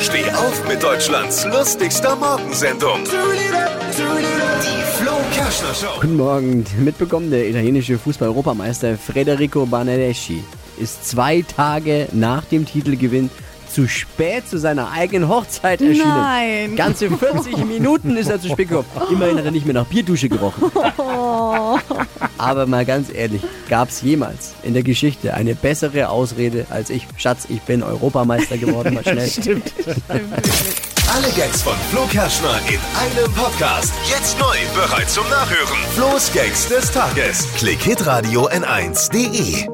Steh auf mit Deutschlands lustigster Morgensendung. Die Flo Kerschner Show. Guten Morgen. Mitbekommen, der italienische Fußball-Europameister Federico Bernardeschi ist zwei Tage nach dem Titelgewinn zu spät zu seiner eigenen Hochzeit erschienen. Nein. Ganze 40 Minuten ist er zu spät gekommen. Immerhin hat er nicht mehr nach Bierdusche gerochen. Aber mal ganz ehrlich, gab es jemals in der Geschichte eine bessere Ausrede als ich? Schatz, ich bin Europameister geworden, mal schnell. Stimmt. Alle Gags von Flo Kerschner in einem Podcast. Jetzt neu, bereit zum Nachhören. Flo's Gags des Tages. Klick Hitradio N1.de.